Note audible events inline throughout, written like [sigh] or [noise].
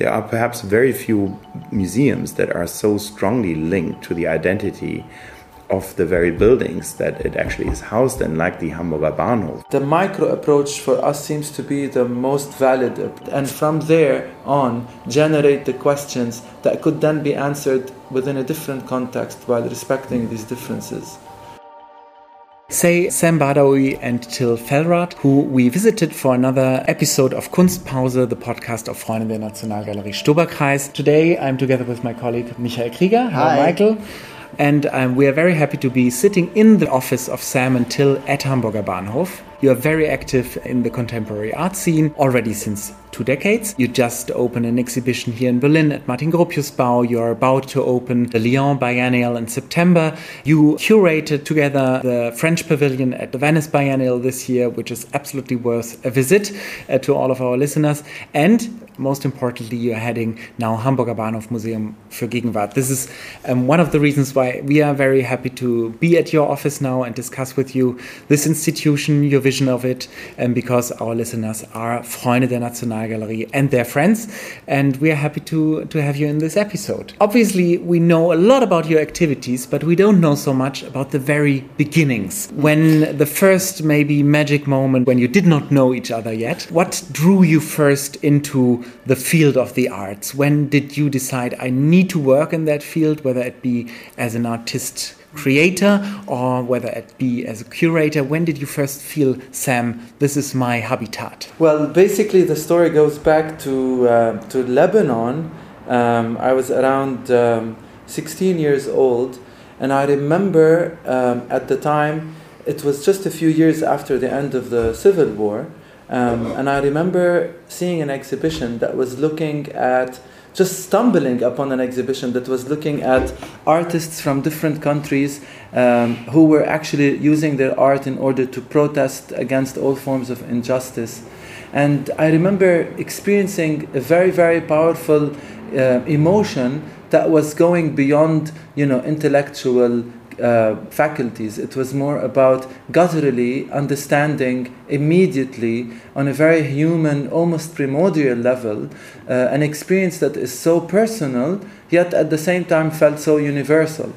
there are perhaps very few museums that are so strongly linked to the identity of the very buildings that it actually is housed in, like the Hamburger Bahnhof. The micro approach for us seems to be the most valid, and from there on, generate the questions that could then be answered within a different context while respecting these differences. Say Sam Bardaouil and Till Fellrath, who we visited for another episode of Kunstpause, the podcast of Freunde der Nationalgalerie Stoberkreis. Today I'm together with my colleague Michael Krieger. Hello, Michael. And um, we are very happy to be sitting in the office of Sam and Till at Hamburger Bahnhof. You are very active in the contemporary art scene already since two decades. You just opened an exhibition here in Berlin at Martin Gropius Bau. You're about to open the Lyon Biennial in September. You curated together the French Pavilion at the Venice Biennial this year, which is absolutely worth a visit uh, to all of our listeners. And most importantly, you're heading now Hamburger Bahnhof Museum für Gegenwart. This is um, one of the reasons why we are very happy to be at your office now and discuss with you this institution, your vision of it, and because our listeners are Freunde der And their friends, and we are happy to, to have you in this episode. Obviously, we know a lot about your activities, but we don't know so much about the very beginnings. When the first maybe magic moment when you did not know each other yet, what drew you first into the field of the arts? When did you decide I need to work in that field, whether it be as an artist creator or whether it be as a curator? When did you first feel, Sam, this is my habitat? Well, basically, the story goes back to, uh, to Lebanon. Um, I was around um, 16 years old, and I remember um, at the time, it was just a few years after the end of the Civil War. Um, and I remember seeing an exhibition that was looking at, just stumbling upon an exhibition that was looking at artists from different countries um, who were actually using their art in order to protest against all forms of injustice. And I remember experiencing a very, very powerful uh, emotion that was going beyond, you know, intellectual uh, faculties. It was more about gutturally understanding immediately on a very human, almost primordial level, uh, an experience that is so personal, yet at the same time felt so universal.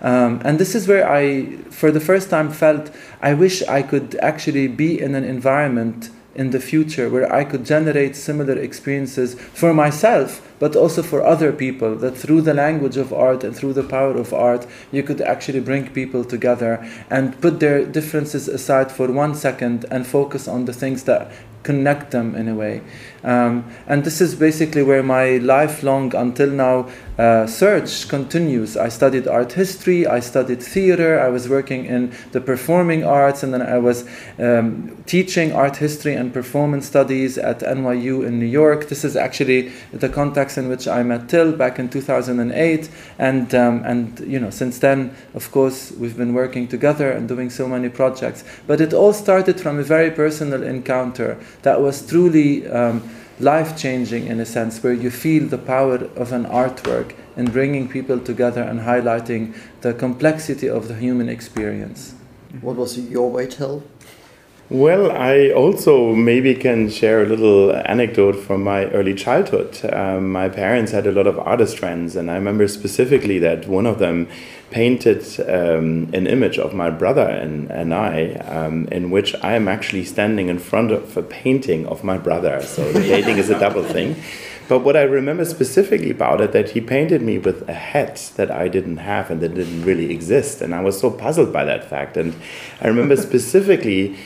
Um, and this is where I, for the first time, felt I wish I could actually be in an environment in the future where I could generate similar experiences for myself, but also for other people. That through the language of art and through the power of art, you could actually bring people together and put their differences aside for one second and focus on the things that connect them in a way. Um, and this is basically where my lifelong, until now, uh, search continues. I studied art history, I studied theater, I was working in the performing arts, and then I was um, teaching art history and performance studies at NYU in New York. This is actually the context in which I met Till back in 2008, and um, and you know since then, of course, we've been working together and doing so many projects. But it all started from a very personal encounter that was truly. Um, life changing in a sense, where you feel the power of an artwork in bringing people together and highlighting the complexity of the human experience. What was your way, Till? Well, I also maybe can share a little anecdote from my early childhood. Um, my parents had a lot of artist friends, and I remember specifically that one of them painted um, an image of my brother and, and I, um, in which I am actually standing in front of a painting of my brother. So the [laughs] painting is a double thing. But what I remember specifically about it, that he painted me with a hat that I didn't have and that didn't really exist. And I was so puzzled by that fact. And I remember [laughs] specifically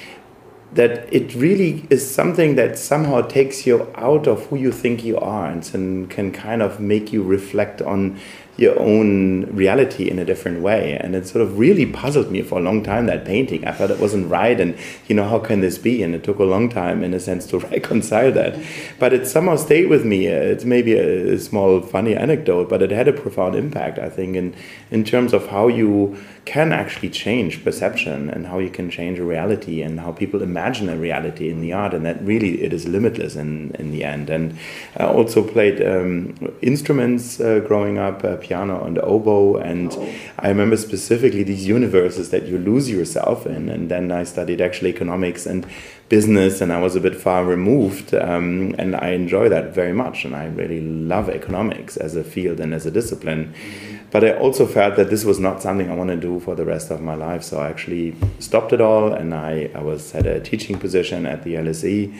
that it really is something that somehow takes you out of who you think you are and can kind of make you reflect on your own reality in a different way. And it sort of really puzzled me for a long time, that painting. I thought it wasn't right. And, you know, how can this be? And it took a long time, in a sense, to [laughs] reconcile that. But it somehow stayed with me. It's maybe a, small, funny anecdote, but it had a profound impact, I think, in, in terms of how you can actually change perception and how you can change a reality and how people imagine a reality in the art. And that really, it is limitless in, in the end. And I also played um, instruments uh, growing up. Uh, piano and oboe. And Oh. I remember specifically these universes that you lose yourself in. And then I studied actually economics and business, and I was a bit far removed. Um, and I enjoy that very much. And I really love economics as a field and as a discipline. But I also felt that this was not something I want to do for the rest of my life. So I actually stopped it all, and I, I was had a teaching position at the LSE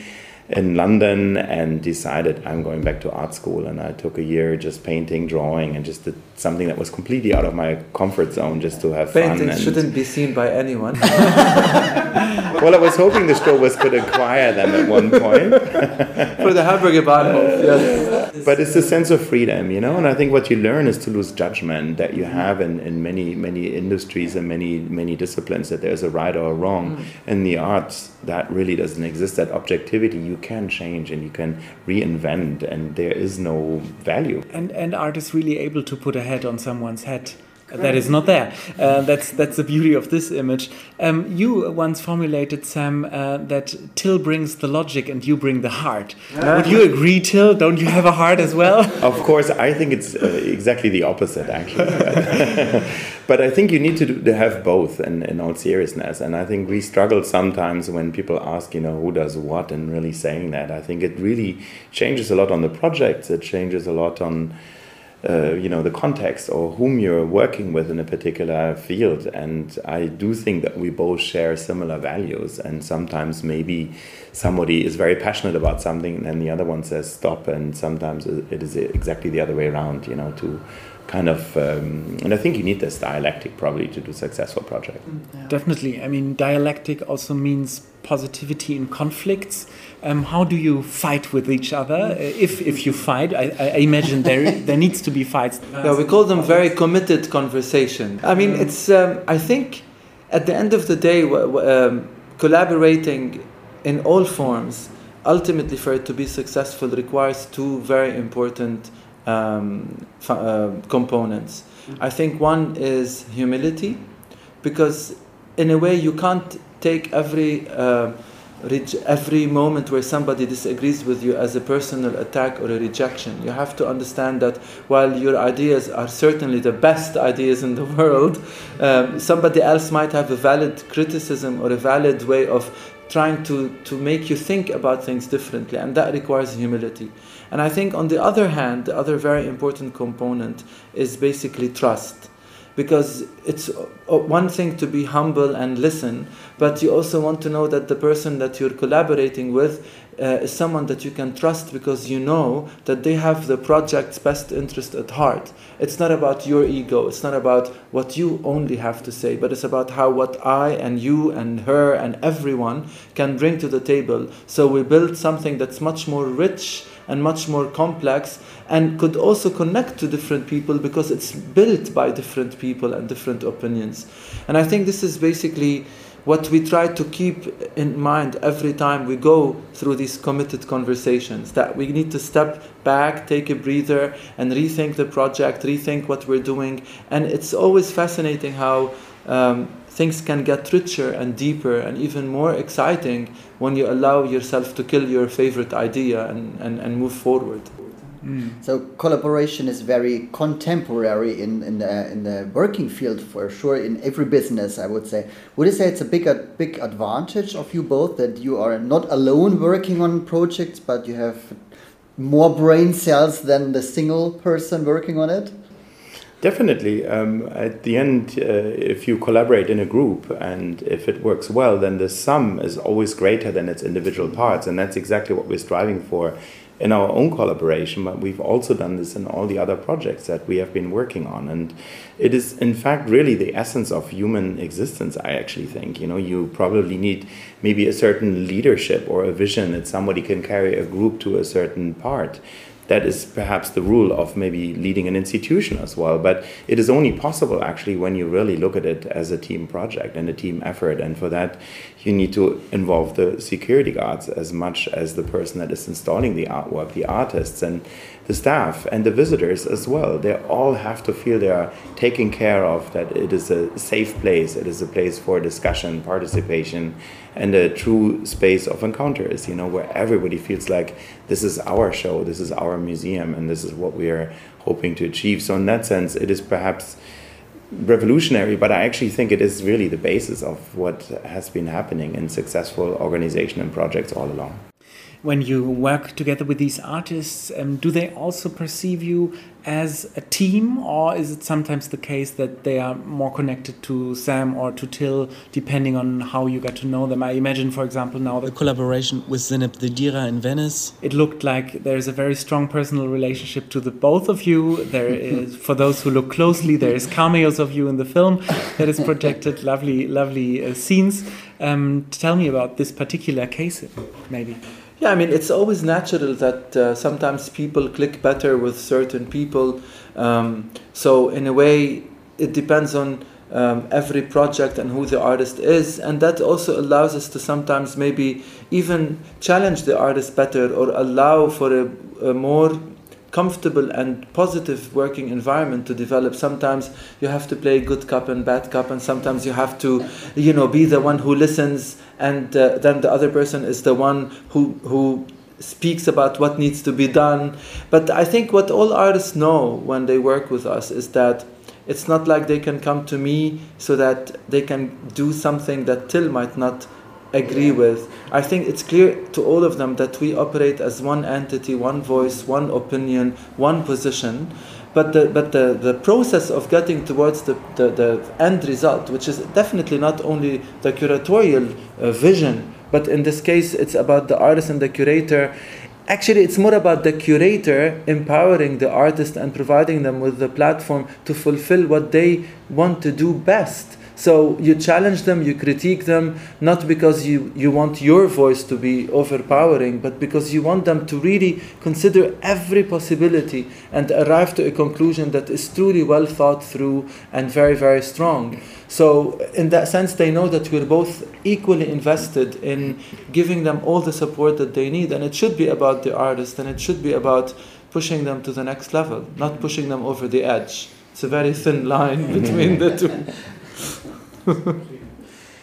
in London and decided I'm going back to art school. And I took a year just painting, drawing, and just did something that was completely out of my comfort zone just to have fun. Paintings shouldn't be seen by anyone. [laughs] well, I was hoping the Stobers could acquire them at one point. [laughs] For the Hamburger Bahnhof, yes. [laughs] but it's a sense of freedom, you know. And I think what you learn is to lose judgment that you mm. have in, in many many industries and many many disciplines that there's a right or a wrong. Mm. In the arts, that really doesn't exist. That objectivity you can change and you can reinvent, and there is no value. And and art is really able to put a head on someone's head. That is not there. Uh, that's that's the beauty of this image. Um, you once formulated, Sam, uh, that Till brings the logic and you bring the heart. Would you agree, Till? Don't you have a heart as well? Of course, I think it's uh, exactly the opposite, actually. [laughs] but I think you need to, do, to have both in, in all seriousness. And I think we struggle sometimes when people ask, you know, who does what, and really saying that. I think it really changes a lot on the projects, it changes a lot on. Uh, you know the context or whom you're working with in a particular field. And i do think that we both share similar values. And sometimes maybe somebody is very passionate about something and the other one says stop. And sometimes it is exactly the other way around you know to kind of um, and i think you need this dialectic probably to do a successful project Definitely. I mean, dialectic also means positivity in conflicts. Um, how do you fight with each other? Uh, If, if you fight, I, I imagine there, [laughs] there needs to be fights. Yeah, we call them very committed conversation. I mean, it's. Um, I think, at the end of the day, w- w- um, collaborating in all forms, ultimately, for it to be successful, requires two very important um, uh, components. I think one is humility, because in a way you can't take every. Uh, every moment where somebody disagrees with you as a personal attack or a rejection. You have to understand that while your ideas are certainly the best ideas in the [laughs] world, um, somebody else might have a valid criticism or a valid way of trying to, to make you think about things differently, and that requires humility. And I think, on the other hand, the other very important component is basically trust because it's uh, one thing to be humble and listen, but you also want to know that the person that you're collaborating with uh, is someone that you can trust because you know that they have the project's best interest at heart. It's not about your ego, it's not about what you only have to say, but it's about how what I and you and her and everyone can bring to the table. So we build something that's much more rich and much more complex and could also connect to different people because it's built by different people and different opinions. And I think this is basically what we try to keep in mind every time we go through these committed conversations that we need to step back, take a breather, and rethink the project, rethink what we're doing. And it's always fascinating how um, things can get richer and deeper and even more exciting when you allow yourself to kill your favorite idea and, and, and move forward. Mm. So collaboration is very contemporary in in the, in the working field for sure in every business. I would say. Would you say it's a big a big advantage of you both that you are not alone working on projects, but you have more brain cells than the single person working on it? Definitely. Um, at the end, uh, if you collaborate in a group and if it works well, then the sum is always greater than its individual parts. And that's exactly what we're striving for in our own collaboration. But we've also done this in all the other projects that we have been working on. And it is, in fact, really the essence of human existence, I actually think. You know, you probably need maybe a certain leadership or a vision that somebody can carry a group to a certain part that is perhaps the rule of maybe leading an institution as well. But it is only possible actually when you really look at it as a team project and a team effort. And for that, you need to involve the security guards as much as the person that is installing the artwork, the artists. And the staff and the visitors as well. They all have to feel they are taken care of, that it is a safe place, it is a place for discussion, participation, and a true space of encounters, you know, where everybody feels like this is our show, this is our museum, and this is what we are hoping to achieve. So, in that sense, it is perhaps revolutionary, but I actually think it is really the basis of what has been happening in successful organization and projects all along when you work together with these artists, um, do they also perceive you as a team, or is it sometimes the case that they are more connected to Sam or to Till, depending on how you got to know them? I imagine, for example, now the collaboration with Zineb Sedira in Venice. It looked like there's a very strong personal relationship to the both of you. There [laughs] is, for those who look closely, there is cameos of you in the film that is projected. [laughs] lovely, lovely uh, scenes. Um, tell me about this particular case, maybe. Yeah, I mean, it's always natural that uh, sometimes people click better with certain people. Um, so, in a way, it depends on um, every project and who the artist is. And that also allows us to sometimes maybe even challenge the artist better or allow for a, a more comfortable and positive working environment to develop. Sometimes you have to play good cop and bad cop and sometimes you have to you know be the one who listens and uh, then the other person is the one who who speaks about what needs to be done. But i think what all artists know when they work with us is that it's not like they can come to me so that they can do something that till might not agree with. I think it's clear to all of them that we operate as one entity, one voice, one opinion, one position. But the, but the, the process of getting towards the, the, the end result, which is definitely not only the curatorial uh, vision, but in this case it's about the artist and the curator. Actually, it's more about the curator empowering the artist and providing them with the platform to fulfill what they want to do best so you challenge them, you critique them, not because you, you want your voice to be overpowering, but because you want them to really consider every possibility and arrive to a conclusion that is truly well thought through and very, very strong. So, in that sense, they know that we're both equally invested in giving them all the support that they need. And it should be about the artist and it should be about pushing them to the next level, not pushing them over the edge. It's a very thin line [laughs] between the two. [laughs] フフフ。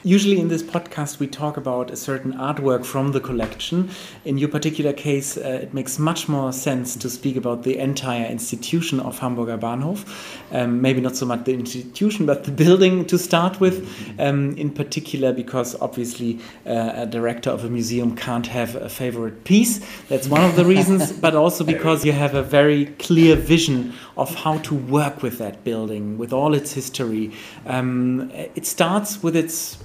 Usually in this podcast, we talk about a certain artwork from the collection. In your particular case, uh, it makes much more sense to speak about the entire institution of Hamburger Bahnhof. Um, maybe not so much the institution, but the building to start with, um, in particular, because obviously uh, a director of a museum can't have a favorite piece. That's one of the reasons, [laughs] but also because you have a very clear vision of how to work with that building, with all its history. Um, it starts with its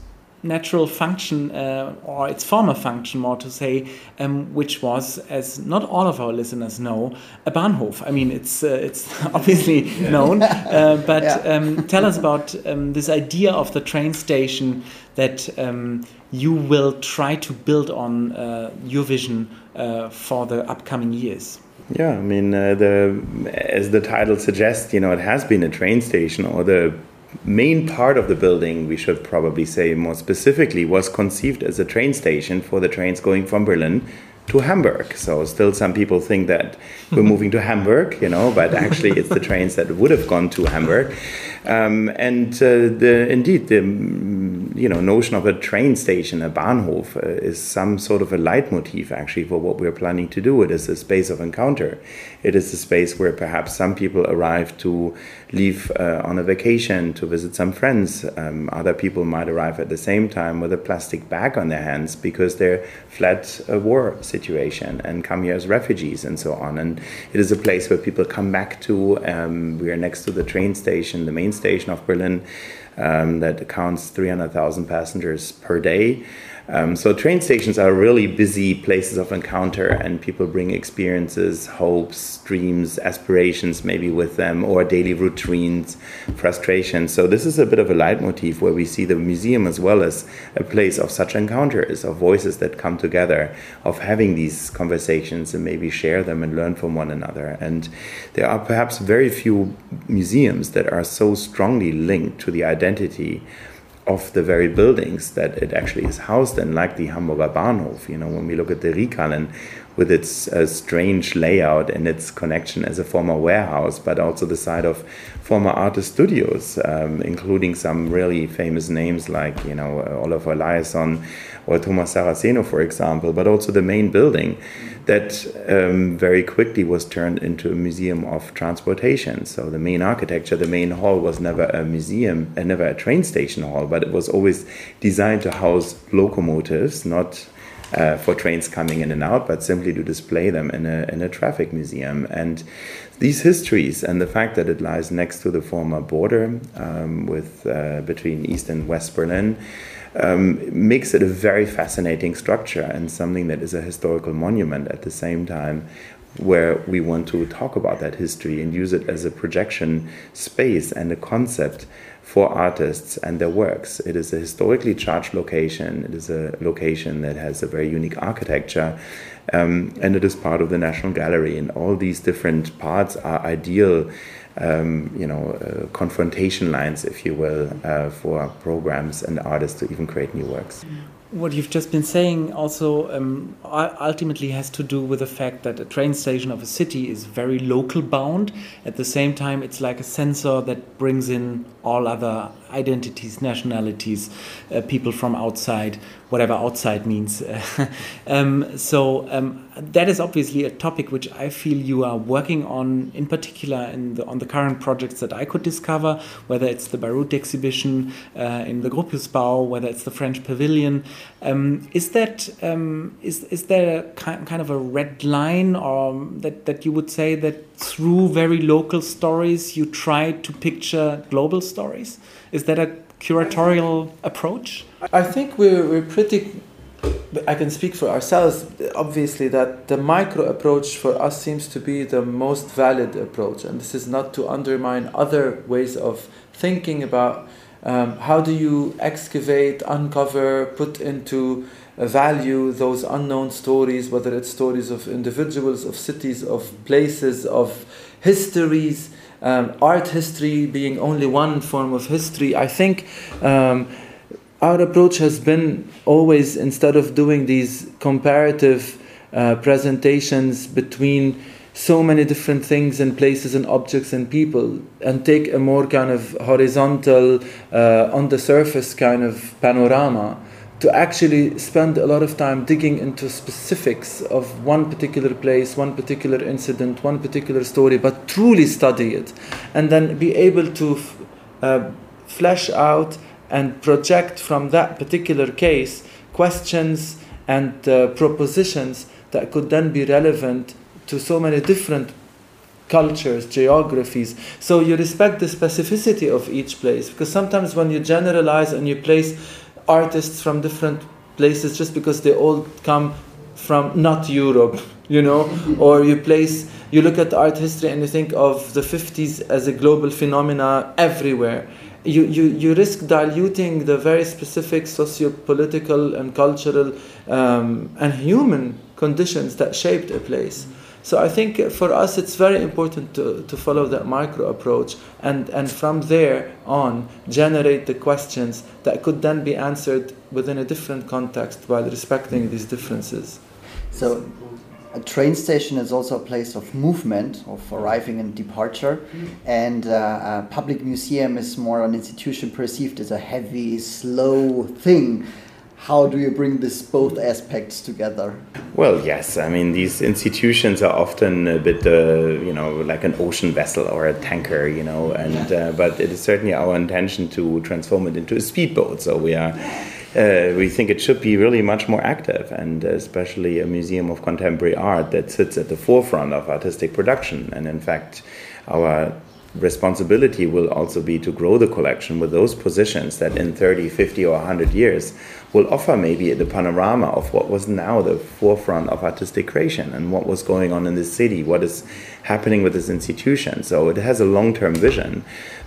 natural function uh, or its former function, more to say, um, which was, as not all of our listeners know, a Bahnhof. I mean, it's uh, it's [laughs] obviously known, uh, [laughs] but yeah. um, tell us about um, this idea of the train station that um, you will try to build on uh, your vision uh, for the upcoming years. Yeah, I mean, uh, the as the title suggests, you know, it has been a train station, or the main part of the building, we should probably say more specifically, was conceived as a train station for the trains going from Berlin to Hamburg. So still some people think that we're [laughs] moving to Hamburg, you know, but actually it's the trains that would have gone to Hamburg. Um, and uh, the, indeed, the mm, you know notion of a train station, a Bahnhof, uh, is some sort of a leitmotif actually for what we're planning to do. It is a space of encounter. It is a space where perhaps some people arrive to leave uh, on a vacation to visit some friends. Um, other people might arrive at the same time with a plastic bag on their hands because they're fled a war situation and come here as refugees and so on. And it is a place where people come back to. Um, we are next to the train station, the main station of Berlin, um, that counts 300,000 passengers per day. Um, so train stations are really busy places of encounter, and people bring experiences, hopes, dreams, aspirations, maybe with them, or daily routines, frustrations. So this is a bit of a leitmotif where we see the museum as well as a place of such encounters, of voices that come together, of having these conversations and maybe share them and learn from one another. And there are perhaps very few museums that are so strongly linked to the identity of the very buildings that it actually is housed in, like the Hamburger Bahnhof. You know, when we look at the Rieckhallen, with its uh, strange layout and its connection as a former warehouse, but also the site of former artist studios, um, including some really famous names like you know uh, Olafur Eliasson or Thomas Saraceno, for example, but also the main building that um, very quickly was turned into a museum of transportation. So the main architecture, the main hall was never a museum, and uh, never a train station hall, but it was always designed to house locomotives, not uh, for trains coming in and out, but simply to display them in a, in a traffic museum. And these histories and the fact that it lies next to the former border um, with, uh, between East and West Berlin um, makes it a very fascinating structure and something that is a historical monument at the same time where we want to talk about that history and use it as a projection space and a concept for artists and their works. It is a historically charged location. It is a location that has a very unique architecture, um, and it is part of the National Gallery. And all these different parts are ideal, um, you know, uh, confrontation lines, if you will, uh, for programs and artists to even create new works what you've just been saying also um, ultimately has to do with the fact that a train station of a city is very local bound. At the same time, it's like a sensor that brings in all other identities, nationalities, uh, people from outside, whatever outside means. [laughs] um, so um, that is obviously a topic which I feel you are working on, in particular in the, on the current projects that I could discover, whether it's the Beirut exhibition uh, in the Gropiusbau, whether it's the French Pavilion. Um, is that um, is is there a kind of a red line, or that that you would say that through very local stories you try to picture global stories? Is that a curatorial approach? I think we're, we're pretty. I can speak for ourselves, obviously, that the micro approach for us seems to be the most valid approach. And this is not to undermine other ways of thinking about um, how do you excavate, uncover, put into value those unknown stories, whether it's stories of individuals, of cities, of places, of histories, um, art history being only one form of history. I think um, our approach has been always instead of doing these comparative uh, presentations between so many different things and places and objects and people and take a more kind of horizontal uh, on the surface kind of panorama to actually spend a lot of time digging into specifics of one particular place, one particular incident, one particular story, but truly study it and then be able to uh, flesh out and project from that particular case questions and uh, propositions that could then be relevant to so many different cultures, geographies. So you respect the specificity of each place because sometimes when you generalize and you place artists from different places just because they all come from not Europe, [laughs] you know, or you place you look at art history and you think of the 50s as a global phenomena everywhere. You, you, you risk diluting the very specific socio-political and cultural um, and human conditions that shaped a place. So I think for us it's very important to, to follow that micro approach and, and from there on generate the questions that could then be answered within a different context while respecting these differences. So a train station is also a place of movement, of arriving and departure, and uh, a public museum is more an institution perceived as a heavy, slow thing how do you bring this both aspects together? Well, yes. I mean, these institutions are often a bit, uh, you know, like an ocean vessel or a tanker, you know, and uh, but it is certainly our intention to transform it into a speedboat. So we are. Uh, we think it should be really much more active, and especially a museum of contemporary art that sits at the forefront of artistic production. And in fact, our responsibility will also be to grow the collection with those positions that in 30, 50, or 100 years will offer maybe the panorama of what was now the forefront of artistic creation and what was going on in this city, what is happening with this institution. So it has a long term vision.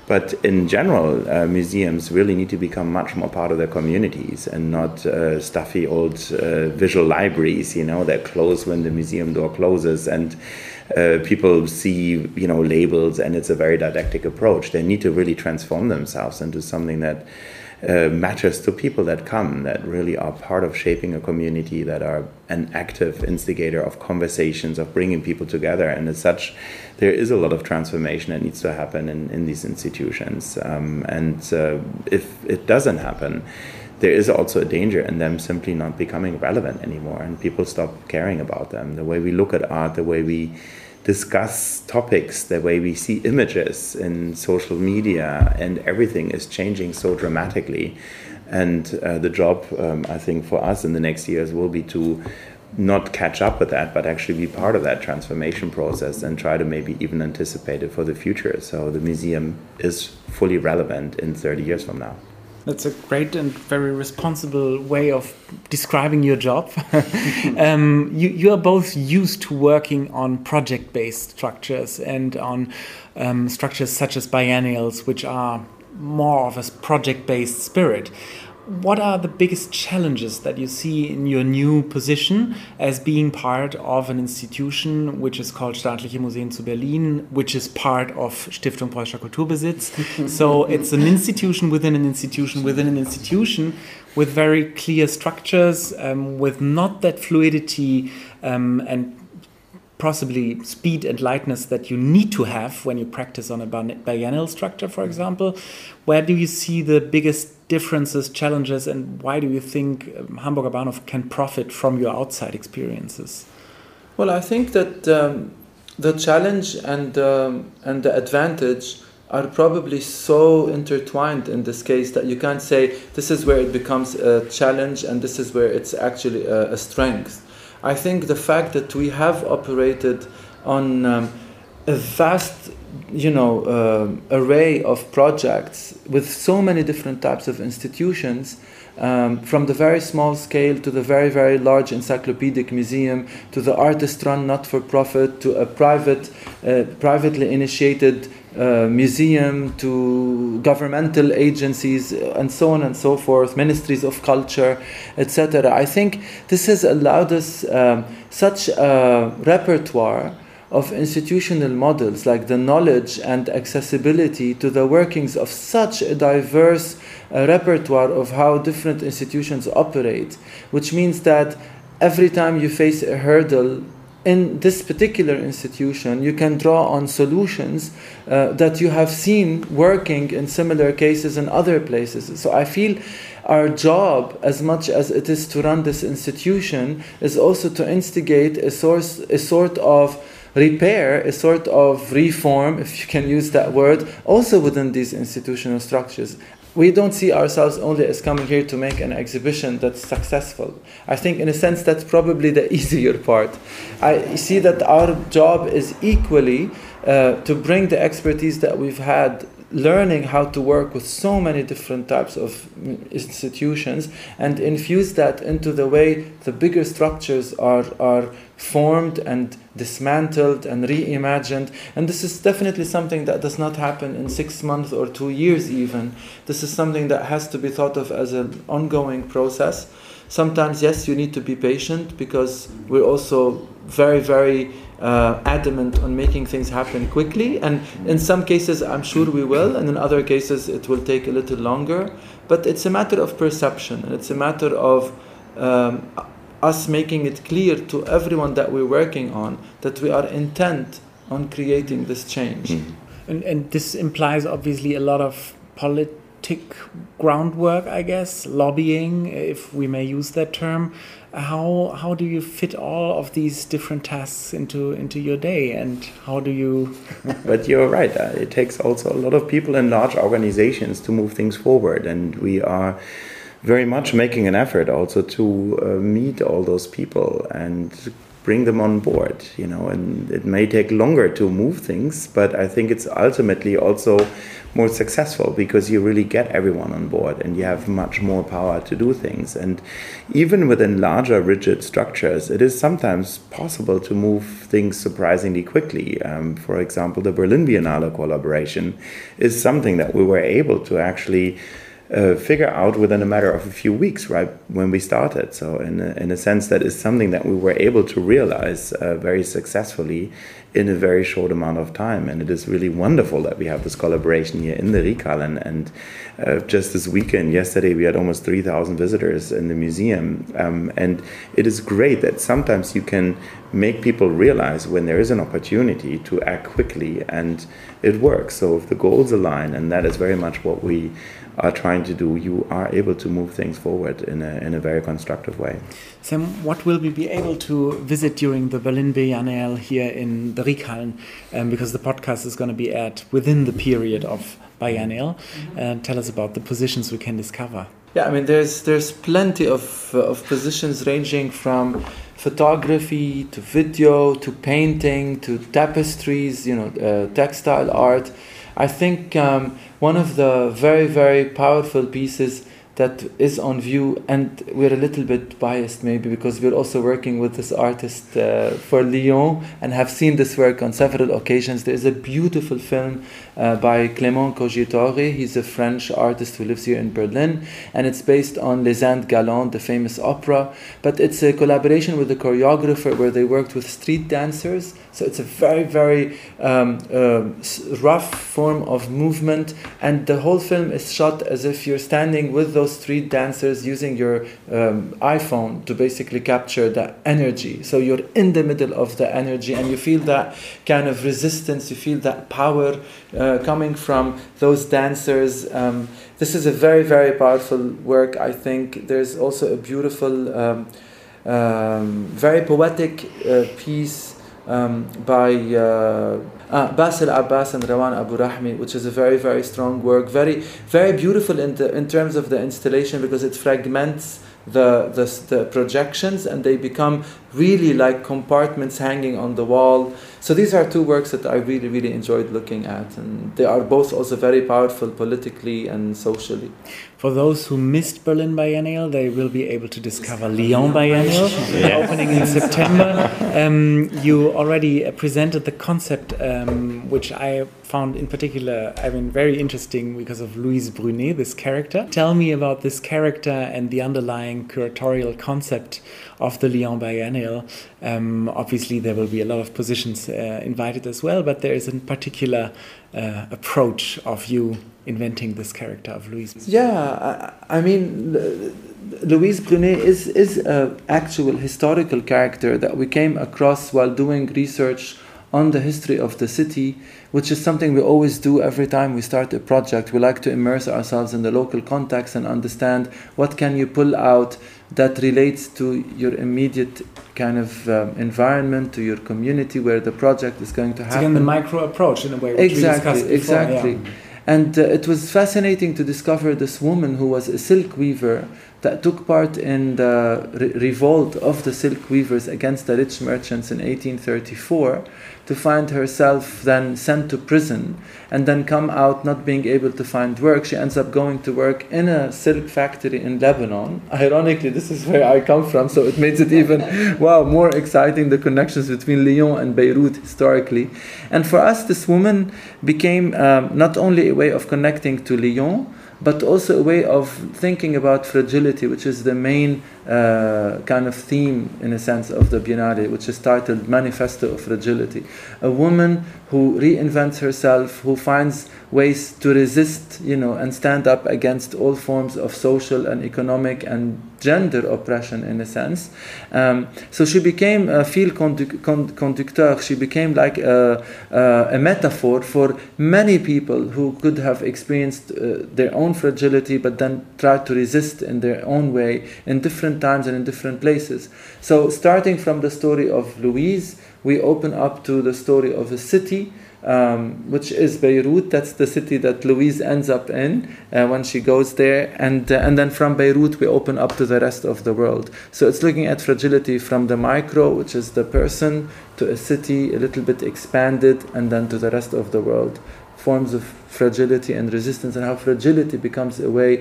But in general, uh, museums really need to become much more part of their communities and not uh, stuffy old uh, visual libraries, you know, that close when the museum door closes and uh, people see, you know, labels and it's a very didactic approach. They need to really transform themselves into something that uh, matters to people that come, that really are part of shaping a community, that are an active instigator of conversations, of bringing people together. And as such, there is a lot of transformation that needs to happen in, in these institutions. Um, and uh, if it doesn't happen, there is also a danger in them simply not becoming relevant anymore and people stop caring about them. The way we look at art, the way we discuss topics, the way we see images in social media, and everything is changing so dramatically. And uh, the job, um, I think, for us in the next years will be to not catch up with that, but actually be part of that transformation process and try to maybe even anticipate it for the future. So the museum is fully relevant in 30 years from now. That's a great and very responsible way of describing your job. [laughs] um, you, you are both used to working on project based structures and on um, structures such as biennials, which are more of a project based spirit what are the biggest challenges that you see in your new position as being part of an institution which is called Staatliche Museen zu Berlin, which is part of Stiftung Preußischer Kulturbesitz? [laughs] so it's an institution within an institution within an institution with very clear structures, um, with not that fluidity um, and possibly speed and lightness that you need to have when you practice on a biennial structure, for example. Where do you see the biggest differences, challenges, and why do you think um, Hamburger Bahnhof can profit from your outside experiences? Well, I think that um, the challenge and um, and the advantage are probably so intertwined in this case that you can't say this is where it becomes a challenge and this is where it's actually a, a strength. I think the fact that we have operated on um, a vast you know uh, array of projects with so many different types of institutions um, from the very small scale to the very very large encyclopedic museum to the artist run not for profit to a private uh, privately initiated uh, museum to governmental agencies and so on and so forth ministries of culture etc i think this has allowed us um, such a repertoire of institutional models, like the knowledge and accessibility to the workings of such a diverse uh, repertoire of how different institutions operate, which means that every time you face a hurdle in this particular institution, you can draw on solutions uh, that you have seen working in similar cases in other places. So I feel our job, as much as it is to run this institution, is also to instigate a source, a sort of repair, a sort of reform, if you can use that word, also within these institutional structures. We don't see ourselves only as coming here to make an exhibition that's successful. I think, in a sense, that's probably the [laughs] easier part. I see that our job is equally uh, to bring the expertise that we've had learning how to work with so many different types of institutions and infuse that into the way the bigger structures are, are formed and dismantled and reimagined. And this is definitely something that does not happen in six months or two years, even. This is something that has to be thought of as an ongoing process. Sometimes, yes, you need to be patient because we're also very, very uh, adamant on making things happen quickly. And in some cases, I'm sure we will, and in other cases, it will take a little longer. But it's a matter of perception, and it's a matter of um, us making it clear to everyone that we're working on that we are intent on creating this change. Mm. And, and this implies obviously a lot of politic groundwork, I guess, lobbying, if we may use that term. How how do you fit all of these different tasks into into your day, and how do you? [laughs] but you're right. Uh, it takes also a lot of people in large organizations to move things forward, and we are very much making an effort also to uh, meet all those people and bring them on board you know and it may take longer to move things but i think it's ultimately also more successful because you really get everyone on board and you have much more power to do things. And even within larger rigid structures it is sometimes possible to move things surprisingly quickly. Um, for example the berlin biennale collaboration is something that we were able to actually uh, figure out within a matter of a few weeks, right when we started. So, in a, in a sense, that is something that we were able to realize uh, very successfully in a very short amount of time. And it is really wonderful that we have this collaboration here in the Rieckhallen. And uh, just this weekend, yesterday, we had almost 3,000 visitors in the museum. Um, and it is great that sometimes you can make people realize when there is an opportunity to act quickly and it works. So if the goals align, and that is very much what we are trying to do, you are able to move things forward in a, in a very constructive way. Sam, what will we be able to visit during the Berlin Biennale here in the Rieckhallen? Um, because the podcast is going to be aired within the period of Biennale. Uh, tell us about the positions we can discover. Yeah, I mean, there's there's plenty of uh, of positions ranging from photography to video to painting to tapestries, you know, uh, textile art. I think um, one of the very very powerful pieces that is on view and we're a little bit biased maybe because we're also working with this artist uh, for Lyon and have seen this work on several occasions. There is a beautiful film uh, by Clément Cogitore. he's a French artist who lives here in Berlin and it's based on Les Indes Galantes the famous opera but it's a collaboration with a choreographer where they worked with street dancers so it's a very very um, uh, rough form of movement and the whole film is shot as if you're standing with those street dancers using your um, iPhone to basically capture that energy. So you're in the middle of the energy and you feel that kind of resistance, you feel that power uh, coming from those dancers. Um, this is a very, very powerful work, I think. There's also a beautiful, um, um very poetic uh, piece um, by. Uh, uh, Basel Abbas and Ruanne Abou-Rahme, which is a very, very strong work, very, very beautiful in, the, in terms of the installation because it fragments the, the, the projections and they become really like compartments hanging on the wall. So these are two works that I really, really enjoyed looking at, and they are both also very powerful politically and socially. For those who missed Berlin Biennial, they will be able to discover Lyon Biennial, yes. opening in September. [laughs] Um, you already presented the concept, um, which I found in particular, I mean, very interesting because of Louise Brunet, this character. Tell me about this character and the underlying curatorial concept of the Lyon Biennial. Um, obviously, there will be a lot of positions uh, invited as well, but there is a particular uh, approach of you inventing this character of Louise. Yeah, I, I mean, Louise Brunet is is an actual historical character that we came across while doing research on the history of the city, which is something we always do every time we start a project. We like to immerse ourselves in the local context and understand what can you pull out that relates to your immediate kind of um, environment, to your community where the project is going to happen. again, the micro approach in a way. exactly, exactly. Yeah. And uh, it was fascinating to discover this woman who was a silk weaver that took part in the re- revolt of the silk weavers against the rich merchants in 1834 to find herself then sent to prison and then come out not being able to find work. She ends up going to work in a silk factory in Lebanon. Ironically, this is where I come from, so it makes it even [laughs] wow more exciting the connections between Lyon and Beirut historically. And for us, this woman became um, not only a way of connecting to Lyon but also a way of thinking about fragility, which is the main uh, kind of theme, in a sense, of the Biennale, which is titled Manifesto of Fragility. A woman who reinvents herself, who finds ways to resist, you know, and stand up against all forms of social and economic and gender oppression, in a sense. Um, so she became a field condu- conducteur. She became like a, a, a, metaphor for many people who could have experienced uh, their own fragility, but then tried to resist in their own way in different times and in different places. So, starting from the story of Louise, we open up to the story of a city um, which is Beirut. That's the city that Louise ends up in uh, when she goes there, and uh, and then from Beirut we open up to the rest of the world. So it's looking at fragility from the micro, which is the person, to a city a little bit expanded, and then to the rest of the world. Forms of fragility and resistance, and how fragility becomes a way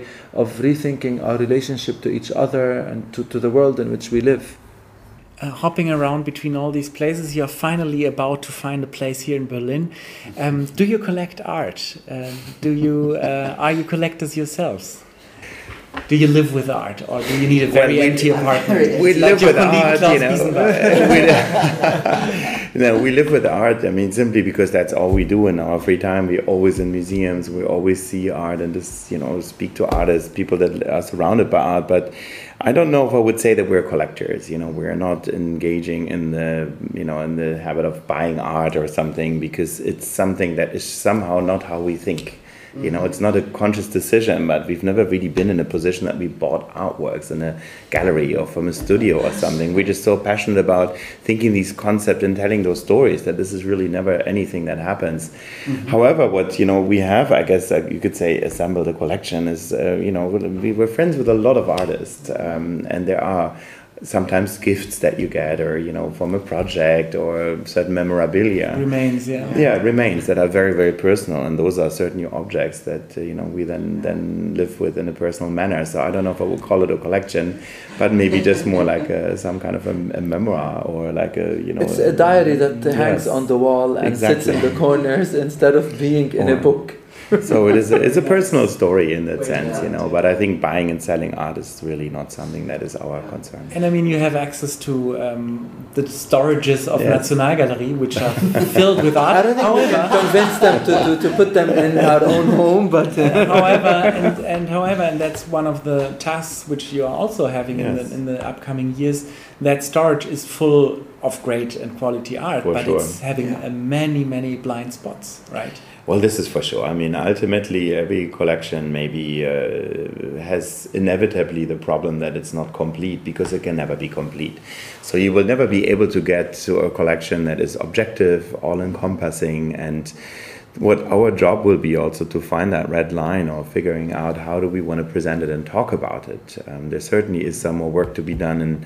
of rethinking our relationship to each other and to, to the world in which we live uh, hopping around between all these places, you're finally about to find a place here in Berlin. Um, do you collect art? Uh, do you [laughs] uh, are you collectors yourselves? Do you live with art, or do you need a very Well, we- empty [laughs] apartment? we Like live with art, you know. [laughs] [laughs] No, we live with art. I mean, simply because that's all we do in our free time. We're always in museums. We always see art and just, you know, speak to artists, people that are surrounded by art. But I don't know if I would say that we're collectors. You know, we're not engaging in the, you know, in the habit of buying art or something because it's something that is somehow not how we think. You know, it's not a conscious decision, but we've never really been in a position that we bought artworks in a gallery or from a studio or something. We're just so passionate about thinking these concepts and telling those stories that this is really never anything that happens. However, what you know we have, I guess uh, you could say, assembled a collection is uh, you know we were friends with a lot of artists, um, and there are sometimes gifts that you get or you know from a project or certain memorabilia Remains, yeah. yeah remains that are very very personal and those are certainly objects that uh, you know we then then live with in a personal manner so i don't know if i would call it a collection but maybe just more like a, some kind of a, a memoir or like a you know It's a diary that hangs Yes. on the wall and sits in the corners instead of being in a book. So it is a, it's a personal story in that sense you know but i think buying and selling art is really not something that is our concern And I mean, you have access to um, the storages of Yes. Nationalgalerie, which are filled with art. I don't think we can however, convince them to, to, to put them in our own home, but uh, [laughs] however, and, and however, and that's one of the tasks which you are also having in, the, in the upcoming years. That storage is full of great and quality art, For but sure. it's having uh, many, many blind spots, right? Well, this is for sure. I mean, ultimately, every collection maybe uh, has inevitably the problem that it's not complete because it can never be complete. So you will never be able to get to a collection that is objective, all encompassing, and what our job will be also to find that red line or figuring out how do we want to present it and talk about it. Um, there certainly is some more work to be done in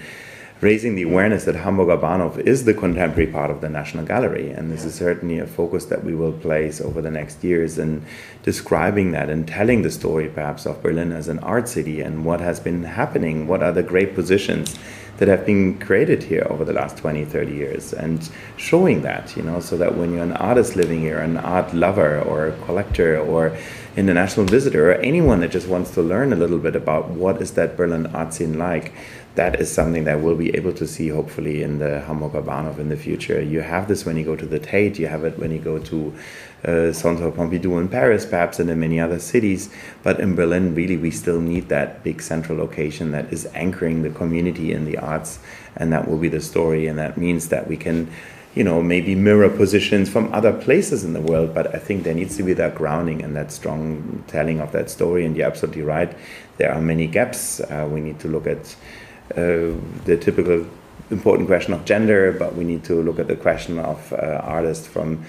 raising the awareness that Hamburger Bahnhof is the contemporary part of the National Gallery. And this is certainly a focus that we will place over the next years in describing that and telling the story perhaps of Berlin as an art city and what has been happening, what are the great positions that have been created here over the last 20, 30 years and showing that, you know, so that when you're an artist living here, an art lover or a collector or an international visitor or anyone that just wants to learn a little bit about what is that Berlin art scene like, that is something that we'll be able to see hopefully in the Hamburger Bahnhof in the future. You have this when you go to the Tate, you have it when you go to uh, Centre Pompidou in Paris, perhaps, and in many other cities. But in Berlin, really, we still need that big central location that is anchoring the community in the arts, and that will be the story. And that means that we can, you know, maybe mirror positions from other places in the world. But I think there needs to be that grounding and that strong telling of that story. And you're absolutely right. There are many gaps. Uh, we need to look at uh, the typical important question of gender, but we need to look at the question of uh, artists from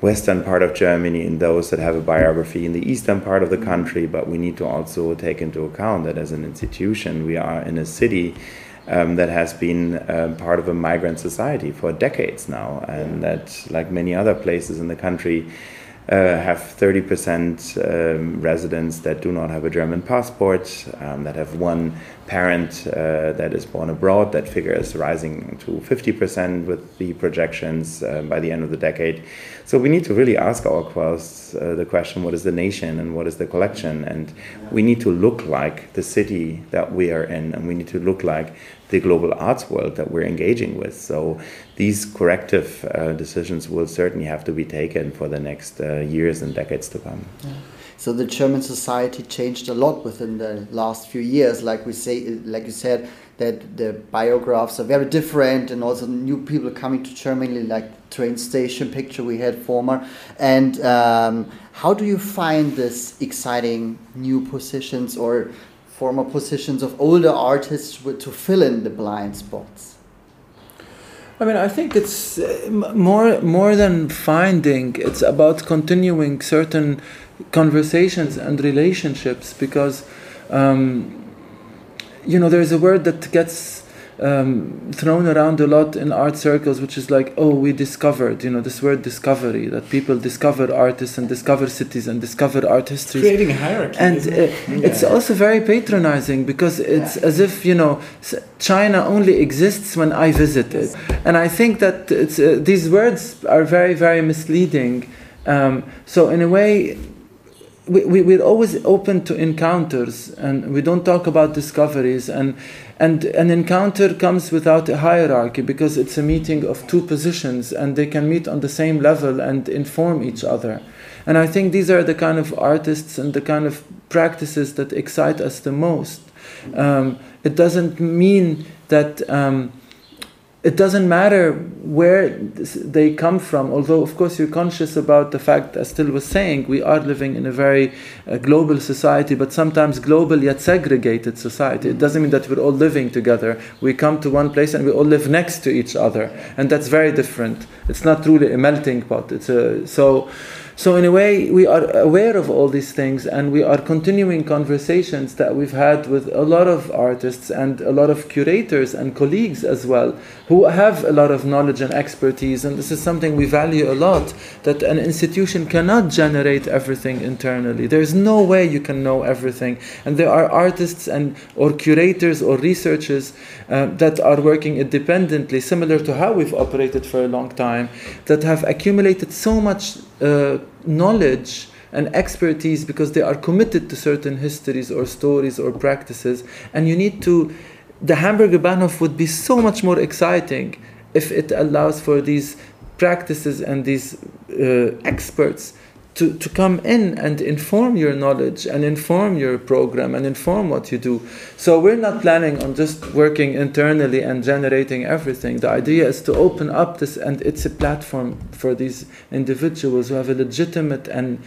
western part of Germany and those that have a biography in the eastern part of the country. But we need to also take into account that as an institution, we are in a city um, that has been um, part of a migrant society for decades now, and that, like many other places in the country, uh, have 30% um, residents that do not have a German passport, um, that have one parent uh, that is born abroad. That figure is rising to 50% with the projections uh, by the end of the decade. So we need to really ask ourselves uh, the question what is the nation and what is the collection? And we need to look like the city that we are in, and we need to look like the global arts world that we're engaging with. So these corrective uh, decisions will certainly have to be taken for the next uh, years and decades to come. So the German society changed a lot within the last few years. Like we say, like you said, that the biographs are very different, and also new people coming to Germany, like train station picture we had former. And um, how do you find this exciting new positions or former positions of older artists to fill in the blind spots? I mean, I think it's uh, more more than finding. It's about continuing certain conversations and relationships because, um, you know, there's a word that gets um, thrown around a lot in art circles, which is like, oh, we discovered. You know, this word discovery that people discover artists and discover cities and discover art history. Creating a hierarchy. and it? it's also very patronizing because it's as if you know China only exists when I visit it, and I think that it's, uh, these words are very very misleading. Um, so in a way, we, we, we're always open to encounters and we don't talk about discoveries and and an encounter comes without a hierarchy because it's a meeting of two positions and they can meet on the same level and inform each other. And i think these are the kind of artists and the kind of practices that excite us the most. Um, it doesn't mean that um, it doesn't matter where they come from, although, of course, you're conscious about the fact, as Till was saying, we are living in a very uh, global society, but sometimes global yet segregated society. It doesn't mean that we're all living together. We come to one place and we all live next to each other, and that's very different. It's not truly a melting pot. It's a, so. So, in a way, we are aware of all these things and we are continuing conversations that we've had with a lot of artists and a lot of curators and colleagues as well who have a lot of knowledge and expertise. And this is something we value a lot that an institution cannot generate everything internally. There's no way you can know everything. And there are artists and or curators or researchers uh, that are working independently, similar to how we've operated for a long time, that have accumulated so much uh, knowledge and expertise because they are committed to certain histories or stories or practices. And you need to, the Hamburger Bahnhof would be so much more exciting if it allows for these practices and these uh, experts to, to come in and inform your knowledge and inform your program and inform what you do. So we're not planning on just working internally and generating everything. The idea is to open up this, and it's a platform for these individuals who have a legitimate and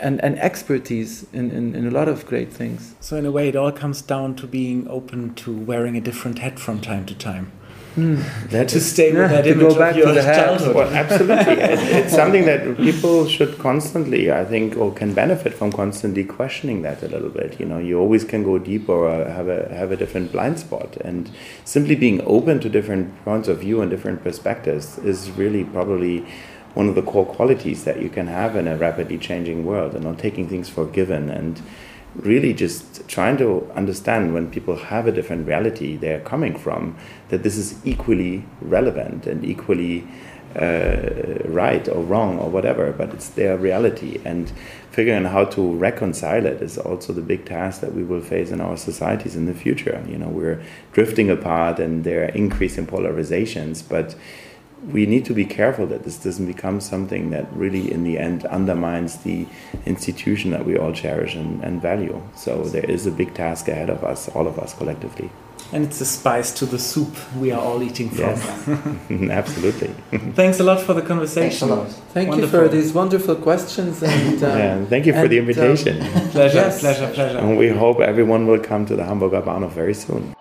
and, and expertise in, in, in a lot of great things. So, in a way, it all comes down to being open to wearing a different hat from time to time. Mm. That to stay with that image go back of your to the childhood. Well, absolutely, it's something that people should constantly, I think, or can benefit from constantly questioning that a little bit. You know, you always can go deeper or have a have a different blind spot, and simply being open to different points of view and different perspectives is really probably one of the core qualities that you can have in a rapidly changing world, and not taking things for given and really just trying to understand when people have a different reality they're coming from, that this is equally relevant and equally uh, right or wrong or whatever, but it's their reality. And figuring out how to reconcile it is also the big task that we will face in our societies in the future. You know, we're drifting apart and there are increasing polarizations, but we need to be careful that this doesn't become something that really, in the end, undermines the institution that we all cherish and, and value. So there is a big task ahead of us, all of us collectively. And it's the spice to the soup we are all eating from. Yes, [laughs] absolutely. [laughs] Thanks a lot for the conversation. Thank wonderful. you for these wonderful questions. And, uh, yeah, thank you for the um, invitation. Um, [laughs] pleasure, yes. pleasure, pleasure. And we hope everyone will come to the Hamburger Bahnhof very soon.